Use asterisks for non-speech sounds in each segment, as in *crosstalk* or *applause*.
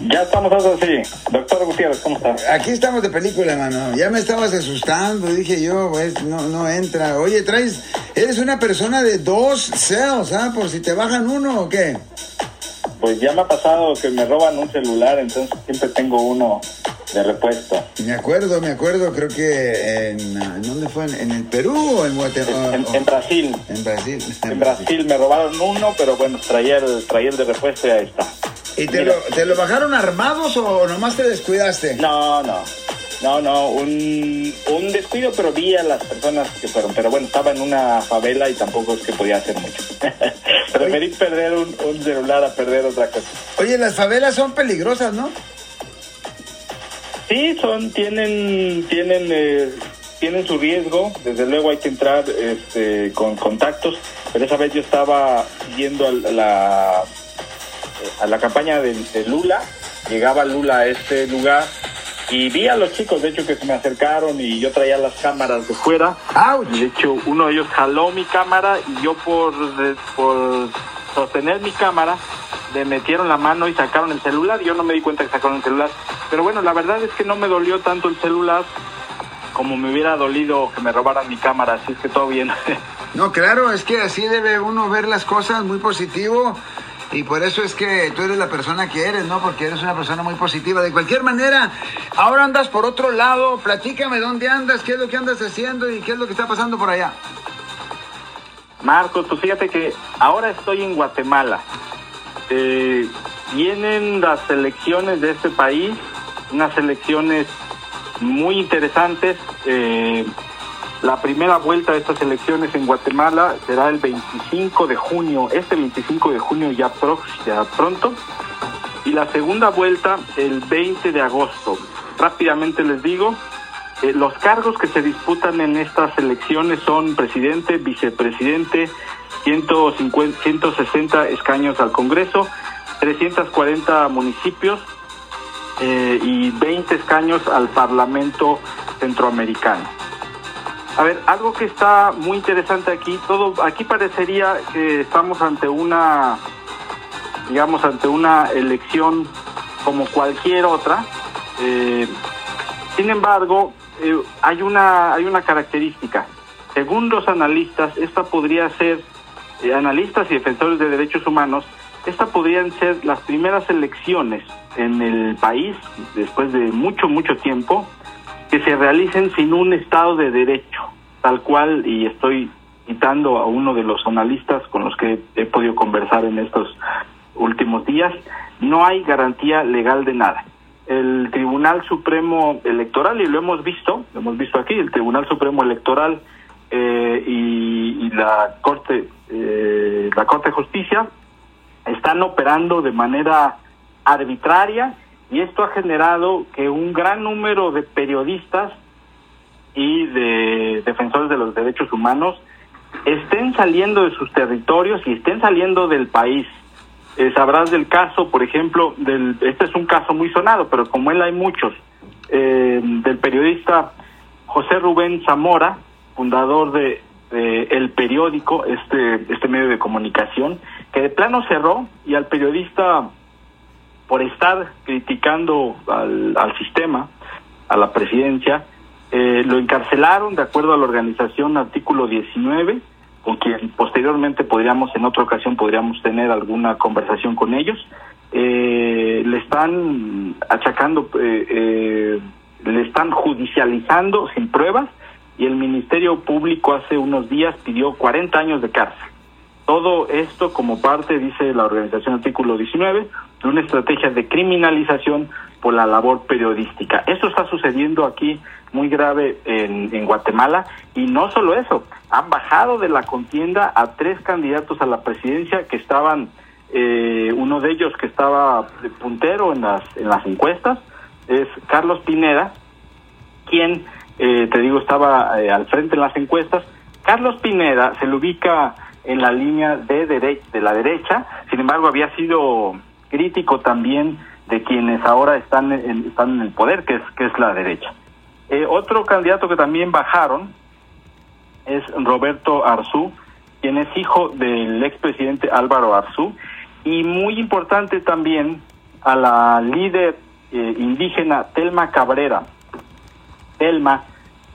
Ya estamos así. Doctor Gutiérrez, ¿cómo está? Aquí estamos de película, mano. Ya me estabas asustando, dije yo, pues, no, no entra. Oye, traes, eres una persona de dos cells, ¿ah? Por si te bajan uno o qué. Pues ya me ha pasado que me roban un celular, entonces siempre tengo uno de repuesto. Me acuerdo, me acuerdo, creo que en, ¿en ¿dónde fue? ¿En, el Perú o en Guatemala? En, en, Brasil. En Brasil. En, Brasil me robaron uno, pero bueno, traía el, traía el de repuesto y ahí está. ¿Y te lo, te lo, bajaron armados o nomás te descuidaste? No, no. No, no, un, un descuido, pero vi a las personas que fueron. Pero bueno, estaba en una favela y tampoco es que podía hacer mucho. *laughs* Preferí perder un, un celular a perder otra cosa. Oye, las favelas son peligrosas, ¿no? Sí, son, tienen, tienen, eh, tienen su riesgo. Desde luego hay que entrar este, con contactos. Pero esa vez yo estaba yendo a la, a la campaña de, de Lula. Llegaba Lula a este lugar y vi a los chicos, de hecho, que se me acercaron y yo traía las cámaras de fuera. ¡Auch! De hecho, uno de ellos jaló mi cámara y yo por, por sostener mi cámara le metieron la mano y sacaron el celular. Yo no me di cuenta que sacaron el celular. Pero bueno, la verdad es que no me dolió tanto el celular como me hubiera dolido que me robaran mi cámara. Así es que todo bien. *laughs* No, claro, es que así debe uno ver las cosas muy positivo. Y por eso es que tú eres la persona que eres, ¿no? Porque eres una persona muy positiva. De cualquier manera, ahora andas por otro lado. Platícame dónde andas, qué es lo que andas haciendo y qué es lo que está pasando por allá. Marcos, pues fíjate que ahora estoy en Guatemala. Eh, vienen las elecciones de este país, unas elecciones muy interesantes. Eh, la primera vuelta de estas elecciones en Guatemala será el 25 de junio, este 25 de junio ya, pro, ya pronto, y la segunda vuelta el 20 de agosto. Rápidamente les digo, eh, los cargos que se disputan en estas elecciones son presidente, vicepresidente, 150, 160 escaños al Congreso, 340 municipios eh, y 20 escaños al Parlamento Centroamericano. A ver, algo que está muy interesante aquí, todo aquí parecería que estamos ante una, digamos, ante una elección como cualquier otra. Eh, sin embargo, eh, hay una hay una característica. Según los analistas, esta podría ser eh, analistas y defensores de derechos humanos, esta podrían ser las primeras elecciones en el país después de mucho mucho tiempo que se realicen sin un Estado de Derecho, tal cual, y estoy citando a uno de los analistas con los que he podido conversar en estos últimos días, no hay garantía legal de nada. El Tribunal Supremo Electoral, y lo hemos visto, lo hemos visto aquí, el Tribunal Supremo Electoral eh, y, la Corte, eh, la Corte de Justicia están operando de manera arbitraria y esto ha generado que un gran número de periodistas y de defensores de los derechos humanos estén saliendo de sus territorios y estén saliendo del país. Eh, sabrás del caso, por ejemplo, del, este es un caso muy sonado, pero como él hay muchos, eh, del periodista José Rubén Zamora, fundador de, de, El Periódico, este, este medio de comunicación, que de plano cerró y al periodista por estar criticando al, al sistema, a la presidencia, eh, lo encarcelaron de acuerdo a la organización artículo 19, con quien posteriormente podríamos, en otra ocasión, podríamos tener alguna conversación con ellos. Eh, le están achacando, eh, eh, le están judicializando sin pruebas y el Ministerio Público hace unos días pidió 40 años de cárcel. Todo esto como parte, dice la organización artículo 19, de una estrategia de criminalización por la labor periodística. Esto está sucediendo aquí muy grave en, en, Guatemala y no solo eso, han bajado de la contienda a tres candidatos a la presidencia que estaban, eh, uno de ellos que estaba puntero en las, en las encuestas, es Carlos Pineda, quien, eh, te digo, estaba eh, al frente en las encuestas. Carlos Pineda se le ubica en la línea de, dere de la derecha, sin embargo había sido crítico también de quienes ahora están en, están en el poder, que es, que es la derecha. Eh, otro candidato que también bajaron es Roberto Arzú, quien es hijo del expresidente Álvaro Arzú. Y muy importante también, a la líder eh, indígena Telma Cabrera. Telma,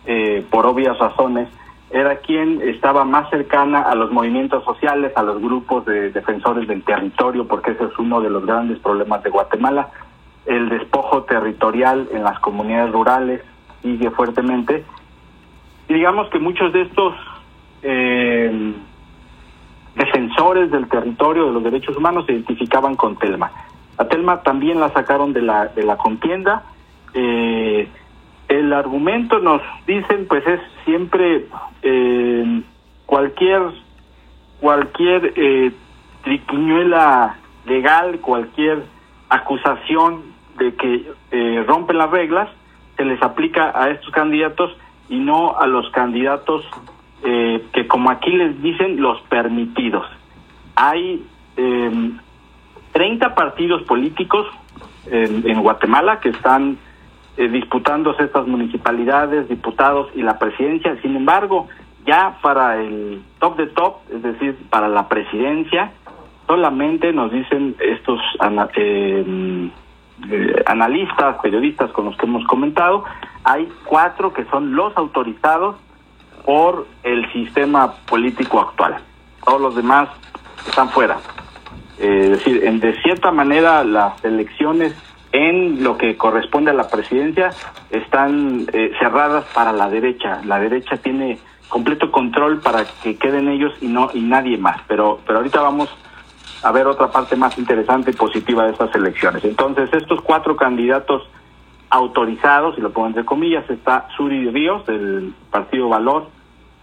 eh, por obvias razones, era quien estaba más cercana a los movimientos sociales, a los grupos de defensores del territorio, porque ese es uno de los grandes problemas de Guatemala. El despojo territorial en las comunidades rurales sigue fuertemente. Digamos que muchos de estos eh, defensores del territorio, de los derechos humanos, se identificaban con Telma. A Telma también la sacaron de la, de la contienda. Eh, el argumento nos dicen pues es siempre eh, cualquier cualquier eh, triquiñuela legal cualquier acusación de que eh, rompen las reglas se les aplica a estos candidatos y no a los candidatos eh, que como aquí les dicen los permitidos. Hay eh, 30 partidos políticos en, en Guatemala que están eh, disputándose estas municipalidades, diputados y la presidencia. Sin embargo, ya para el top de top, es decir, para la presidencia, solamente nos dicen estos eh, eh, analistas, periodistas con los que hemos comentado, hay cuatro que son los autorizados por el sistema político actual. Todos los demás están fuera. Eh, es decir, en, de cierta manera las elecciones en lo que corresponde a la presidencia están eh, cerradas para la derecha. La derecha tiene completo control para que queden ellos y no y nadie más. Pero pero ahorita vamos a ver otra parte más interesante y positiva de estas elecciones. Entonces estos cuatro candidatos autorizados, y lo pongo entre comillas, está Suri Ríos del Partido Valor,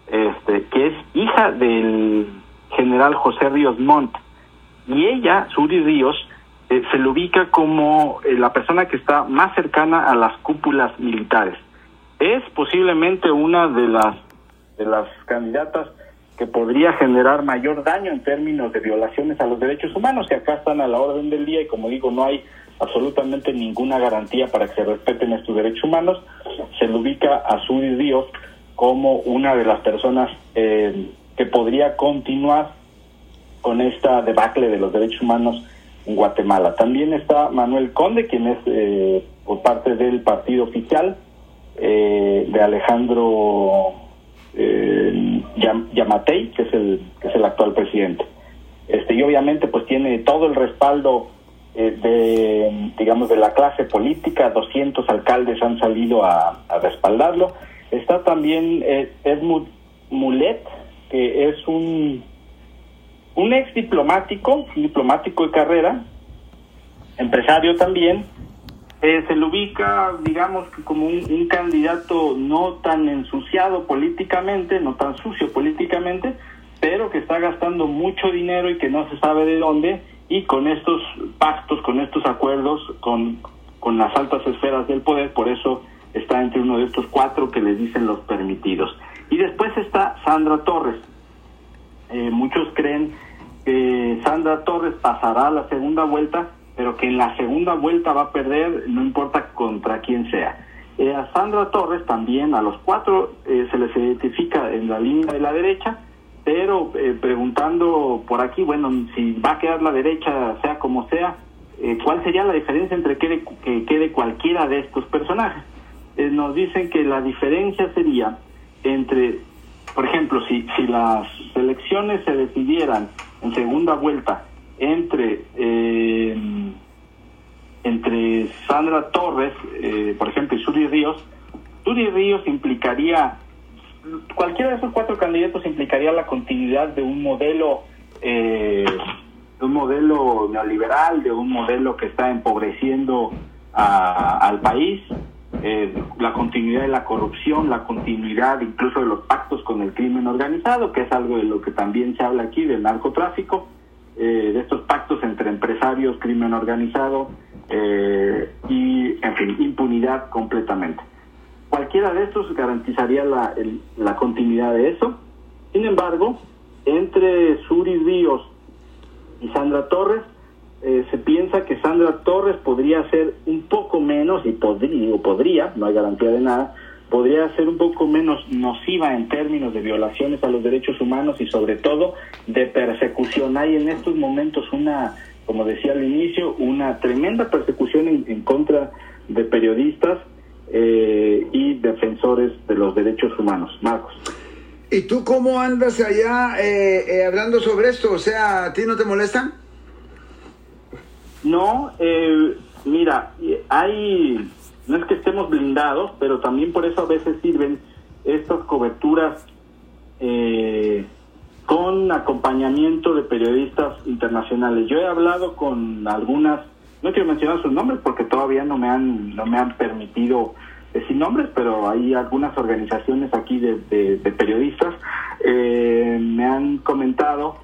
este, que es hija del general José Ríos Montt. Y ella, Suri Ríos, eh, se le ubica como eh, la persona que está más cercana a las cúpulas militares. Es posiblemente una de las de las candidatas que podría generar mayor daño en términos de violaciones a los derechos humanos, que acá están a la orden del día y como digo, no hay absolutamente ninguna garantía para que se respeten estos derechos humanos. Se le ubica a Suri Ríos como una de las personas eh, que podría continuar con esta debacle de los derechos humanos Guatemala. También está Manuel Conde, quien es eh, por parte del partido oficial eh, de Alejandro eh, Yam- Yamatei, que es el que es el actual presidente. Este y obviamente pues tiene todo el respaldo eh, de digamos de la clase política, 200 alcaldes han salido a, a respaldarlo. Está también eh, Edmund Mulet, que es un un ex diplomático, diplomático de carrera, empresario también, eh, se le ubica, digamos, que como un, candidato no tan ensuciado políticamente, no tan sucio políticamente, pero que está gastando mucho dinero y que no se sabe de dónde, y con estos pactos, con estos acuerdos, con, con las altas esferas del poder, por eso está entre uno de estos cuatro que les dicen los permitidos. Y después está Sandra Torres. Eh, muchos creen que Sandra Torres pasará a la segunda vuelta, pero que en la segunda vuelta va a perder, no importa contra quién sea. Eh, a Sandra Torres también, a los cuatro eh, se les identifica en la línea de la derecha, pero eh, preguntando por aquí, bueno, si va a quedar la derecha, sea como sea, eh, ¿cuál sería la diferencia entre que, que quede cualquiera de estos personajes? Eh, nos dicen que la diferencia sería entre, por ejemplo, si, si las elecciones se decidieran en segunda vuelta entre eh, entre Sandra Torres, eh, por ejemplo, y Suri Ríos, Suri Ríos implicaría, cualquiera de esos cuatro candidatos implicaría la continuidad de un modelo, eh, de un modelo neoliberal, de un modelo que está empobreciendo a- al país, eh, la continuidad de la corrupción, la continuidad incluso de los pactos con el crimen organizado, que es algo de lo que también se habla aquí del narcotráfico, eh, de estos pactos entre empresarios, crimen organizado eh, y, en fin, impunidad completamente. Cualquiera de estos garantizaría la, el- la continuidad de eso. Sin embargo, entre Suri Ríos y Sandra Torres, eh, se piensa que Sandra Torres podría ser un poco menos, y podría, podría, no hay garantía de nada, podría ser un poco menos nociva en términos de violaciones a los derechos humanos y sobre todo de persecución. Hay en estos momentos una como decía al inicio, una tremenda persecución en, contra de periodistas eh, y defensores de los derechos humanos. Marcos. ¿Y tú cómo andas allá eh, eh, hablando sobre esto? O sea, ¿a ti no te molestan? No, mira, hay, no es que estemos blindados, pero también por eso a veces sirven estas coberturas con acompañamiento de periodistas internacionales. Yo he hablado con algunas, no quiero mencionar sus nombres porque todavía no me han, no me han permitido decir nombres, pero hay algunas organizaciones aquí de, periodistas, eh, me han comentado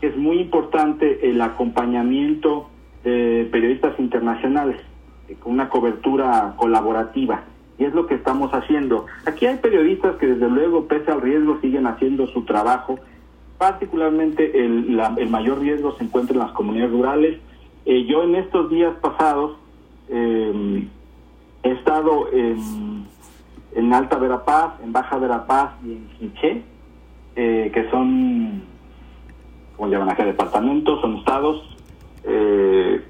que es muy importante el acompañamiento de periodistas internacionales, con una cobertura colaborativa. Y es lo que estamos haciendo. Aquí hay periodistas que desde luego, pese al riesgo, siguen haciendo su trabajo particularmente el, el mayor riesgo se encuentra en las comunidades rurales. Eh, yo en estos días pasados em, he estado en, en, Alta Verapaz, en Baja Verapaz y en Quiché, eh, que son, como llaman acá, departamentos, son estados. Eh,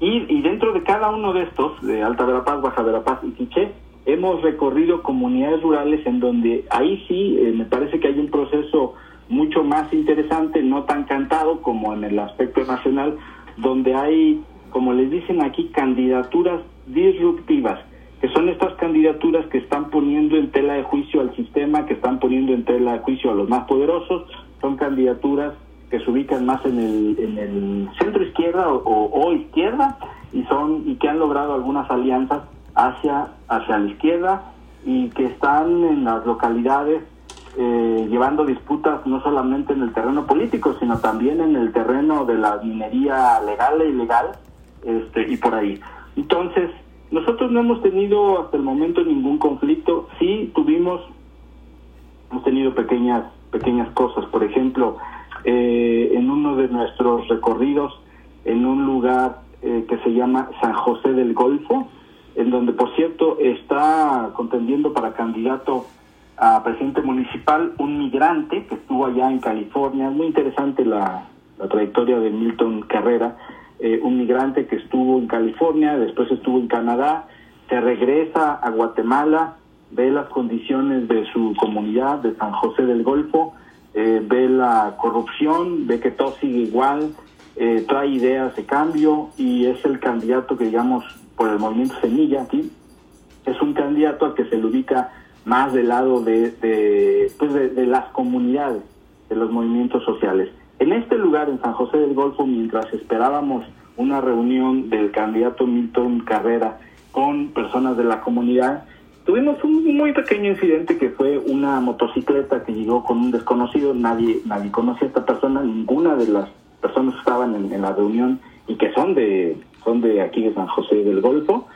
y, dentro de cada uno de estos, de Alta Verapaz, Baja Verapaz y Quiché, hemos recorrido comunidades rurales en donde ahí sí me parece que hay un proceso mucho más interesante, no tan cantado como en el aspecto nacional, donde hay, como les dicen aquí, candidaturas disruptivas, que son estas candidaturas que están poniendo en tela de juicio al sistema, que están poniendo en tela de juicio a los más poderosos, son candidaturas que se ubican más en el, en el centro izquierda o, o, izquierda y son y que han logrado algunas alianzas hacia hacia la izquierda y que están en las localidades eh, llevando disputas no solamente en el terreno político, sino también en el terreno de la minería legal e ilegal este, y por ahí. Entonces, nosotros no hemos tenido hasta el momento ningún conflicto, sí tuvimos, hemos tenido pequeñas, pequeñas cosas, por ejemplo, eh, en uno de nuestros recorridos, en un lugar eh, que se llama San José del Golfo, en donde por cierto está contendiendo para candidato a presidente municipal un migrante que estuvo allá en California. Muy interesante la, trayectoria de Milton Carrera, eh, un migrante que estuvo en California, después estuvo en Canadá, se regresa a Guatemala, ve las condiciones de su comunidad de San José del Golfo, eh, ve la corrupción, ve que todo sigue igual, eh, trae ideas de cambio y es el candidato que digamos por el movimiento Semilla aquí, es un candidato al que se le ubica más del lado de, de, pues de, las comunidades, de los movimientos sociales. En este lugar, en San José del Golfo, mientras esperábamos una reunión del candidato Milton Carrera con personas de la comunidad, tuvimos un muy pequeño incidente que fue una motocicleta que llegó con un desconocido, nadie, nadie conocía a esta persona, ninguna de las personas que estaban en, en la reunión y que son de, son de aquí de San José del Golfo,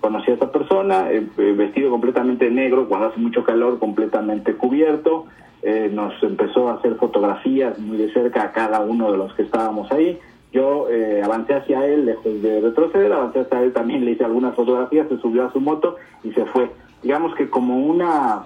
conocí a esta persona, eh, eh, vestido completamente negro, cuando hace mucho calor, completamente cubierto. Eh, nos empezó a hacer fotografías muy de cerca a cada uno de los que estábamos ahí. Yo avancé hacia él, lejos de retroceder, avancé hacia él también, le hice algunas fotografías, se subió a su moto y se fue. Digamos que como una,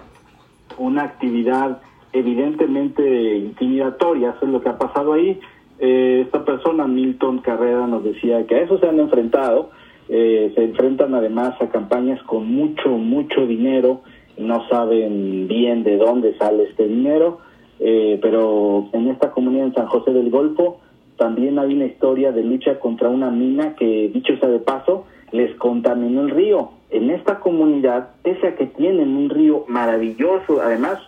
una actividad evidentemente intimidatoria, eso es lo que ha pasado ahí. esta persona, Milton Carrera, nos decía que a eso se han enfrentado, eh, se enfrentan además a campañas con mucho, mucho dinero, no saben bien de dónde sale este dinero, eh, pero en esta comunidad en San José del Golfo también hay una historia de lucha contra una mina que, dicho sea de paso, les contaminó el río. En esta comunidad, pese a que tienen un río maravilloso, además,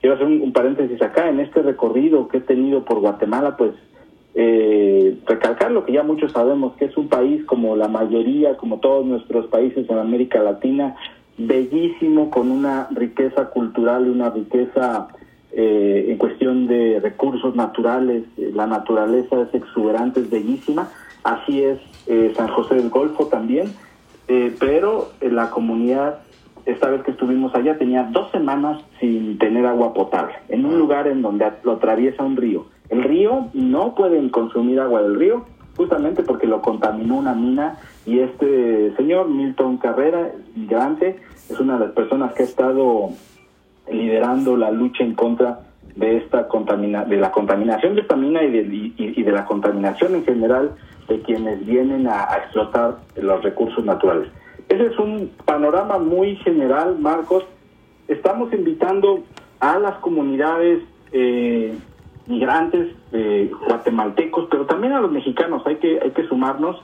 quiero hacer un paréntesis acá, en este recorrido que he tenido por Guatemala, pues eh, recalcar lo que ya muchos sabemos, que es un país como la mayoría, como todos nuestros países en América Latina, bellísimo, con una riqueza cultural y una riqueza eh, en cuestión de recursos naturales. La naturaleza es exuberante, es bellísima. Así es eh, San José del Golfo también. Eh, pero la comunidad, esta vez que estuvimos allá, tenía dos semanas sin tener agua potable, en un lugar en donde lo atraviesa un río. El río no pueden consumir agua del río justamente porque lo contaminó una mina. Y este señor Milton Carrera, migrante, es una de las personas que ha estado liderando la lucha en contra de esta contamina de la contaminación de esta mina y de, y, de la contaminación en general de quienes vienen a, explotar los recursos naturales. Ese es un panorama muy general, Marcos. Estamos invitando a las comunidades eh, migrantes eh, guatemaltecos, pero también a los mexicanos, hay que, hay que sumarnos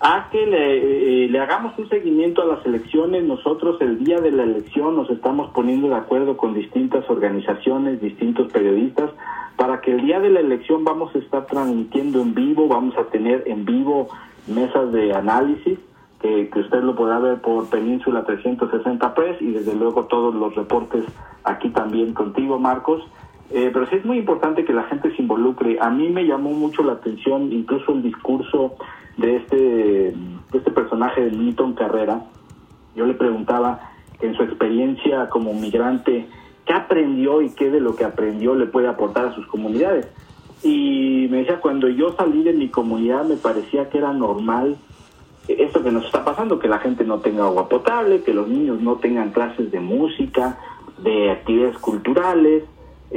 a que le, eh, le, hagamos un seguimiento a las elecciones. Nosotros el día de la elección nos estamos poniendo de acuerdo con distintas organizaciones, distintos periodistas, para que el día de la elección vamos a estar transmitiendo en vivo, vamos a tener en vivo mesas de análisis, que, que usted lo podrá ver por Península 360 Press y desde luego todos los reportes aquí también contigo, Marcos. Eh, pero sí es muy importante que la gente se involucre. A mí me llamó mucho la atención incluso el discurso de este, de este personaje de Milton Carrera. Yo le preguntaba en su experiencia como migrante, ¿qué aprendió y qué de lo que aprendió le puede aportar a sus comunidades? Y me decía, cuando yo salí de mi comunidad me parecía que era normal esto que nos está pasando, que la gente no tenga agua potable, que los niños no tengan clases de música, de actividades culturales,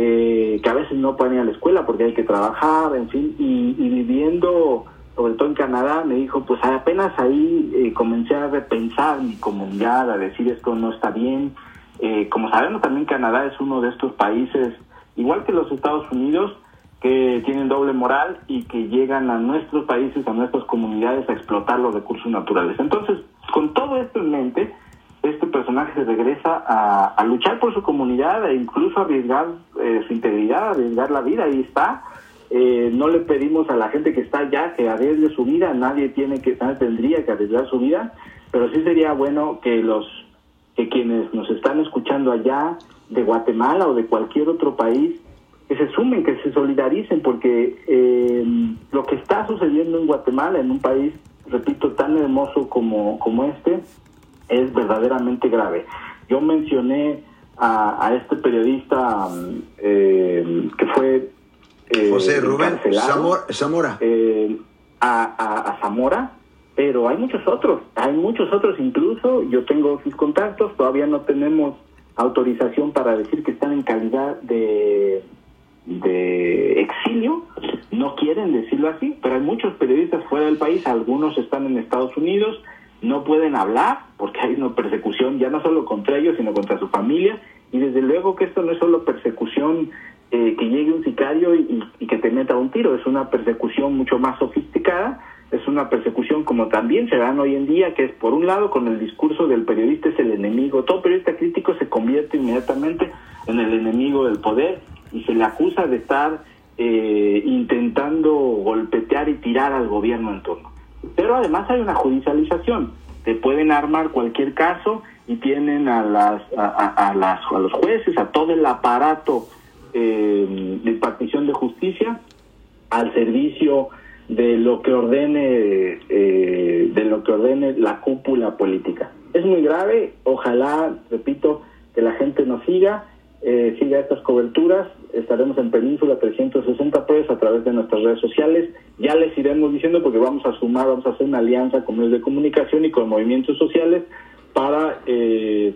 eh, que a veces no pueden ir a la escuela porque hay que trabajar, en fin, y, viviendo, sobre todo en Canadá, me dijo, pues apenas ahí eh, comencé a repensar mi comunidad, a decir esto no está bien. Eh, como sabemos, también Canadá es uno de estos países, igual que los Estados Unidos, que tienen doble moral y que llegan a nuestros países, a nuestras comunidades a explotar los recursos naturales. Entonces, con todo esto en mente, este personaje regresa a, luchar por su comunidad e incluso arriesgar eh, su integridad, arriesgar la vida. Ahí está. Eh, no le pedimos a la gente que está allá que arriesgue su vida, nadie tiene que, nadie tendría que arriesgar su vida, pero sí sería bueno que los que quienes nos están escuchando allá de Guatemala o de cualquier otro país que se sumen, que se solidaricen, porque eh, lo que está sucediendo en Guatemala, en un país, repito, tan hermoso como, como este, es verdaderamente grave. Yo mencioné a, este periodista eh, que fue... Eh, José Rubén Zamora. Eh, a, Zamora, pero hay muchos otros, hay muchos otros incluso, yo tengo sus contactos, todavía no tenemos autorización para decir que están en calidad de, de exilio, no quieren decirlo así, pero hay muchos periodistas fuera del país, algunos están en Estados Unidos, no pueden hablar porque hay una persecución ya no solo contra ellos, sino contra su familia. Y desde luego que esto no es solo persecución eh, que llegue un sicario y, que te meta un tiro, es una persecución mucho más sofisticada, es una persecución como también se dan hoy en día, que es por un lado con el discurso del periodista es el enemigo, todo periodista crítico se convierte inmediatamente en el enemigo del poder y se le acusa de estar eh, intentando golpetear y tirar al gobierno en turno. Pero además hay una judicialización. Te pueden armar cualquier caso y tienen a, las, a, las, a los jueces, a todo el aparato eh, de impartición de justicia al servicio de lo que ordene eh, de lo que ordene la cúpula política. Es muy grave, ojalá, repito, que la gente nos siga eh, siga estas coberturas. Estaremos en Península 360 pues a través de nuestras redes sociales. Ya les iremos diciendo porque vamos a sumar, vamos a hacer una alianza con medios de comunicación y con movimientos sociales para eh,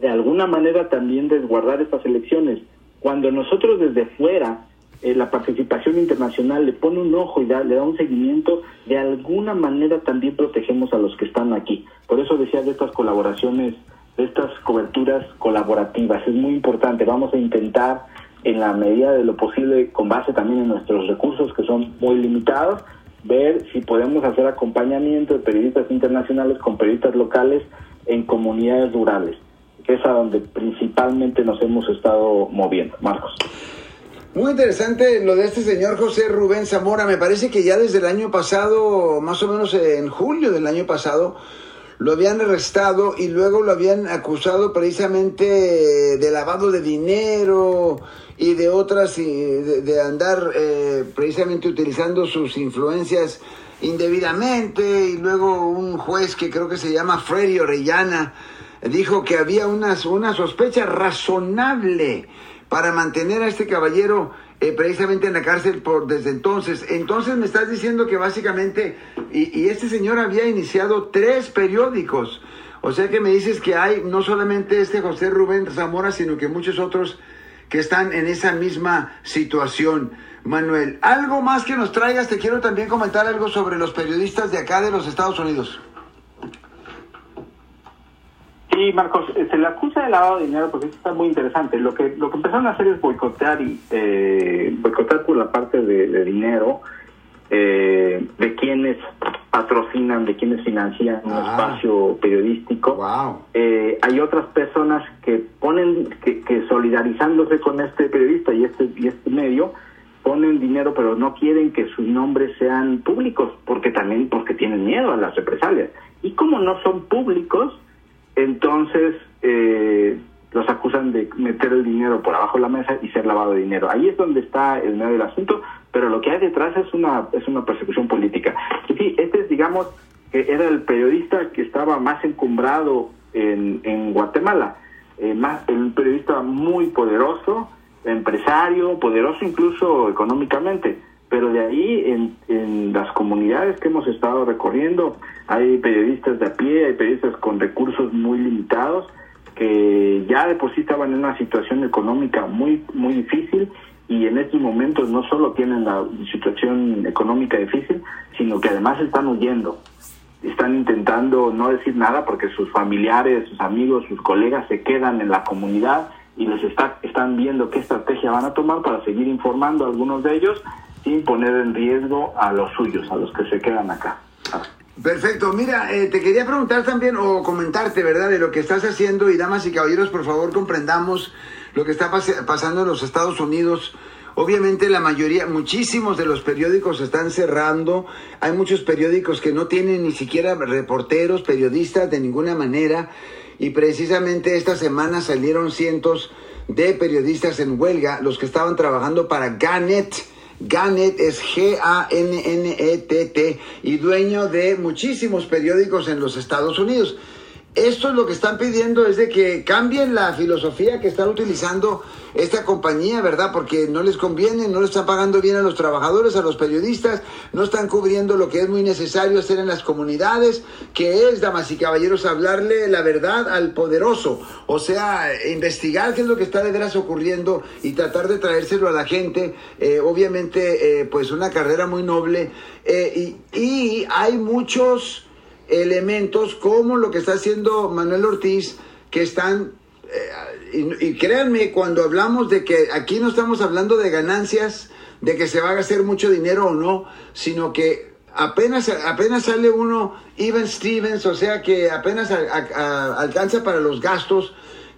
de alguna manera también desguardar estas elecciones. Cuando nosotros desde fuera eh, la participación internacional le pone un ojo y da, le da un seguimiento, de alguna manera también protegemos a los que están aquí. Por eso decía de estas colaboraciones estas coberturas colaborativas. Es muy importante. Vamos a intentar, en la medida de lo posible, con base también en nuestros recursos que son muy limitados, ver si podemos hacer acompañamiento de periodistas internacionales con periodistas locales en comunidades rurales, que es a donde principalmente nos hemos estado moviendo. Marcos. Muy interesante lo de este señor José Rubén Zamora. Me parece que ya desde el año pasado, más o menos en julio del año pasado, lo habían arrestado y luego lo habían acusado precisamente de lavado de dinero y de otras, de, andar eh, precisamente utilizando sus influencias indebidamente. Y luego un juez que creo que se llama Freddy Orellana dijo que había una, una sospecha razonable para mantener a este caballero eh, precisamente en la cárcel por desde entonces. Entonces me estás diciendo que básicamente, y, este señor había iniciado tres periódicos, o sea que me dices que hay no solamente este José Rubén Zamora, sino que muchos otros que están en esa misma situación. Manuel, algo más que nos traigas, te quiero también comentar algo sobre los periodistas de acá de los Estados Unidos. Sí, Marcos, se le acusa de lavado de dinero porque esto está muy interesante. Lo que lo que empezaron a hacer es boicotear y eh, boicotear por la parte de, dinero eh, de quienes patrocinan, de quienes financian un ah. espacio periodístico. Eh, hay otras personas que ponen, que, que solidarizándose con este periodista y este y este medio ponen dinero pero no quieren que sus nombres sean públicos porque también porque tienen miedo a las represalias y como no son públicos entonces eh, los acusan de meter el dinero por abajo de la mesa y ser lavado de dinero. Ahí es donde está el medio del asunto, pero lo que hay detrás es una es una persecución política. Y sí, este es, digamos, que era el periodista que estaba más encumbrado en, en Guatemala, eh, más un periodista muy poderoso, empresario, poderoso incluso económicamente pero de ahí en, en, las comunidades que hemos estado recorriendo hay periodistas de a pie, hay periodistas con recursos muy limitados que ya de por sí estaban en una situación económica muy muy difícil y en estos momentos no solo tienen la situación económica difícil, sino que además están huyendo. Están intentando no decir nada porque sus familiares, sus amigos, sus colegas se quedan en la comunidad y les está, están viendo qué estrategia van a tomar para seguir informando a algunos de ellos sin poner en riesgo a los suyos, a los que se quedan acá. Perfecto, mira, eh, te quería preguntar también o comentarte, ¿verdad?, de lo que estás haciendo y damas y caballeros, por favor, comprendamos lo que está pasando en los Estados Unidos. Obviamente la mayoría, muchísimos de los periódicos están cerrando. Hay muchos periódicos que no tienen ni siquiera reporteros, periodistas de ninguna manera. Y precisamente esta semana salieron cientos de periodistas en huelga, los que estaban trabajando para Gannett Gannett es G-A-N-N-E-T-T y dueño de muchísimos periódicos en los Estados Unidos. Esto es lo que están pidiendo es de que cambien la filosofía que están utilizando esta compañía, ¿verdad? Porque no les conviene, no le están pagando bien a los trabajadores, a los periodistas, no están cubriendo lo que es muy necesario hacer en las comunidades, que es, damas y caballeros, hablarle la verdad al poderoso, o sea, investigar qué es lo que está de veras ocurriendo y tratar de traérselo a la gente, eh, obviamente, eh, pues una carrera muy noble, eh, y, y hay muchos elementos como lo que está haciendo Manuel Ortiz, que están, eh, y, créanme, cuando hablamos de que aquí no estamos hablando de ganancias, de que se va a hacer mucho dinero o no, sino que apenas, apenas sale uno, Even Stevens, o sea que apenas alcanza para los gastos,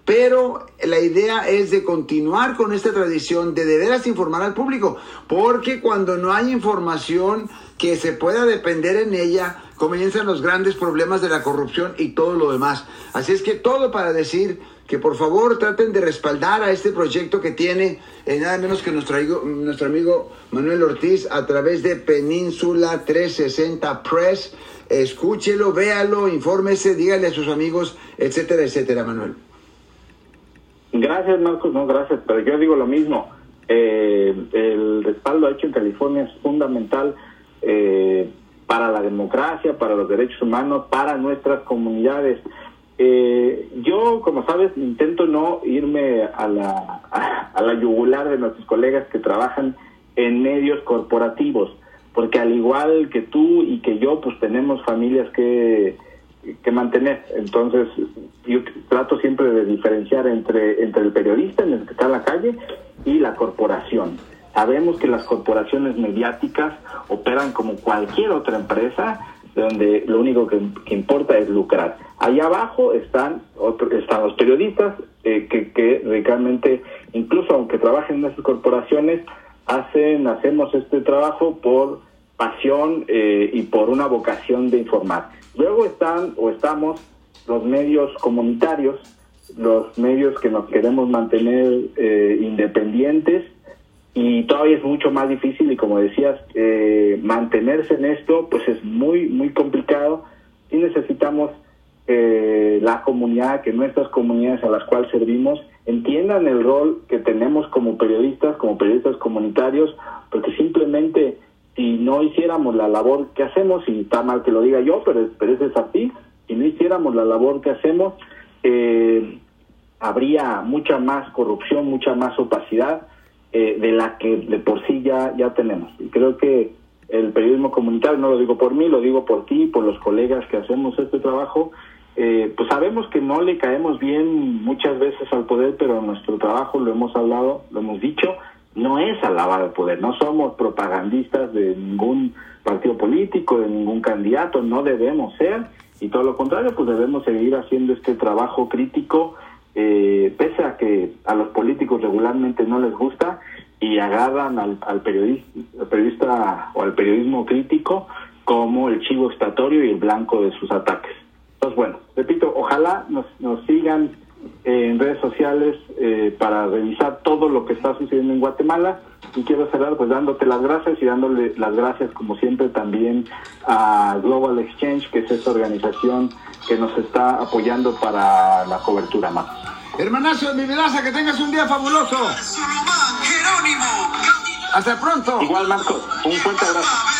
pero la idea es de continuar con esta tradición de de informar al público, porque cuando no hay información que se pueda depender en ella, comienzan los grandes problemas de la corrupción y todo lo demás. Así es que todo para decir que por favor traten de respaldar a este proyecto que tiene eh, nada menos que nuestro, nuestro amigo Manuel Ortiz a través de Península 360 Press. Escúchelo, véalo, infórmese, dígale a sus amigos, etcétera, etcétera, Manuel. Gracias, Marcos, no, gracias, pero yo digo lo mismo. Eh, el respaldo hecho en California es fundamental. Eh, para la democracia, para los derechos humanos, para nuestras comunidades. Eh, yo, como sabes, intento no irme a la, *laughs* a, la yugular de nuestros colegas que trabajan en medios corporativos, porque al igual que tú y que yo, pues tenemos familias que, que mantener. Entonces, yo trato siempre de diferenciar entre, entre el periodista en el que está en la calle y la corporación. Sabemos que las corporaciones mediáticas operan como cualquier otra empresa, donde lo único que, importa es lucrar. Allá abajo están, están los periodistas eh, que, realmente, incluso aunque trabajen en esas corporaciones, hacen, hacemos este trabajo por pasión eh, y por una vocación de informar. Luego están o estamos los medios comunitarios, los medios que nos queremos mantener eh, independientes y todavía es mucho más difícil y como decías, eh, mantenerse en esto pues es muy, muy complicado y necesitamos eh, la comunidad, que nuestras comunidades a las cuales servimos entiendan el rol que tenemos como periodistas, como periodistas comunitarios, porque simplemente si no hiciéramos la labor que hacemos, y está mal que lo diga yo, pero, pero es así, si no hiciéramos la labor que hacemos, eh, habría mucha más corrupción, mucha más opacidad eh, de la que de por sí ya, ya tenemos. Y creo que el periodismo comunitario, no lo digo por mí, lo digo por ti, por los colegas que hacemos este trabajo, eh, pues sabemos que no le caemos bien muchas veces al poder, pero nuestro trabajo, lo hemos hablado, lo hemos dicho, no es alabar al poder, no somos propagandistas de ningún partido político, de ningún candidato, no debemos ser, y todo lo contrario, pues debemos seguir haciendo este trabajo crítico, eh, pese a que a los políticos regularmente no les gusta y agarran al, al periodista, periodista o al periodismo crítico como el chivo expiatorio y el blanco de sus ataques. Entonces, bueno, repito, ojalá nos, nos sigan en redes sociales eh, para revisar todo lo que está sucediendo en Guatemala. Y quiero cerrar pues dándote las gracias y dándole las gracias como siempre también a Global Exchange, que es esa organización que nos está apoyando para la cobertura más. Hermanazo de mi vidaza, que tengas un día fabuloso. Hasta pronto. Igual, Marcos, un fuerte abrazo.